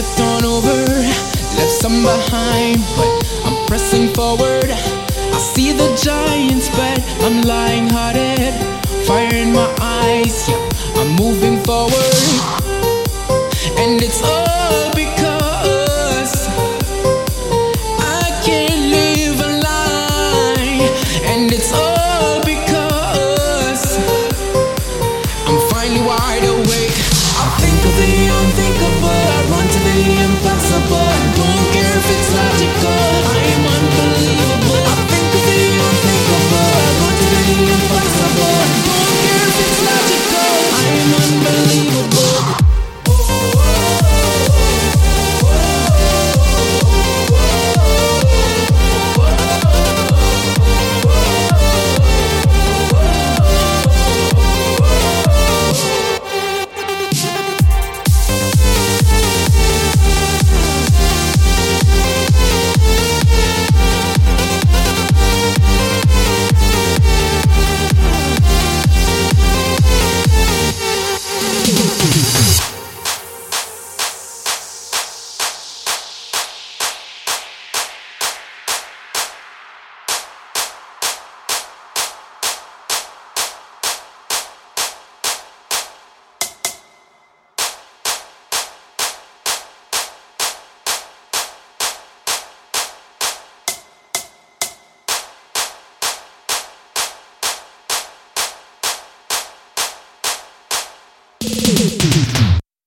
stepped on over, left some behind, but I'm pressing forward. I see the giants, but I'm lying hearted, fire in my eyes, yeah, I'm moving forward, and it's over.